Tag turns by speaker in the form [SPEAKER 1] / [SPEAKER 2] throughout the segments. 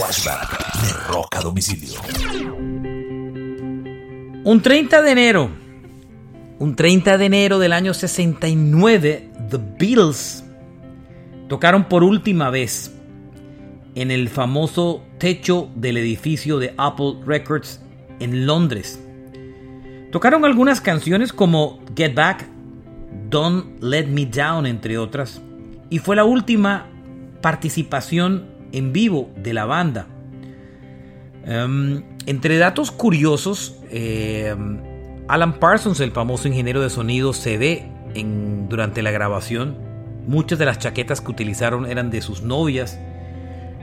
[SPEAKER 1] Flashback de Rock a Domicilio.
[SPEAKER 2] Un 30 de enero, un 30 de enero del año 69, The Beatles tocaron por última vez en el famoso techo del edificio de Apple Records en Londres. Tocaron algunas canciones como Get Back, Don't Let Me Down, entre otras, y fue la última participación en vivo de la banda. Em, entre datos curiosos, em, Alan Parsons, el famoso ingeniero de sonido, se ve en, durante la grabación. Muchas de las chaquetas que utilizaron eran de sus novias.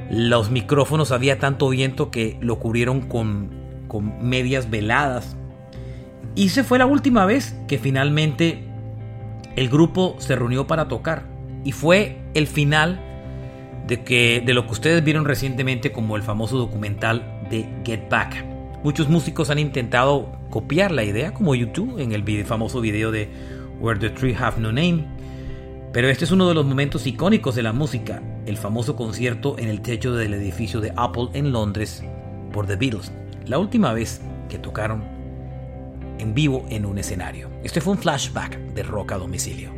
[SPEAKER 2] Los micrófonos había tanto viento que lo cubrieron con, con medias veladas. Y se fue la última vez que finalmente el grupo se reunió para tocar. Y fue el final de, que, de lo que ustedes vieron recientemente como el famoso documental de Get Back. Muchos músicos han intentado copiar la idea, como YouTube en el famoso video de Where the Tree Have No Name. Pero este es uno de los momentos icónicos de la música, el famoso concierto en el techo del edificio de Apple en Londres por The Beatles, la última vez que tocaron en vivo en un escenario. Este fue un flashback de rock a domicilio.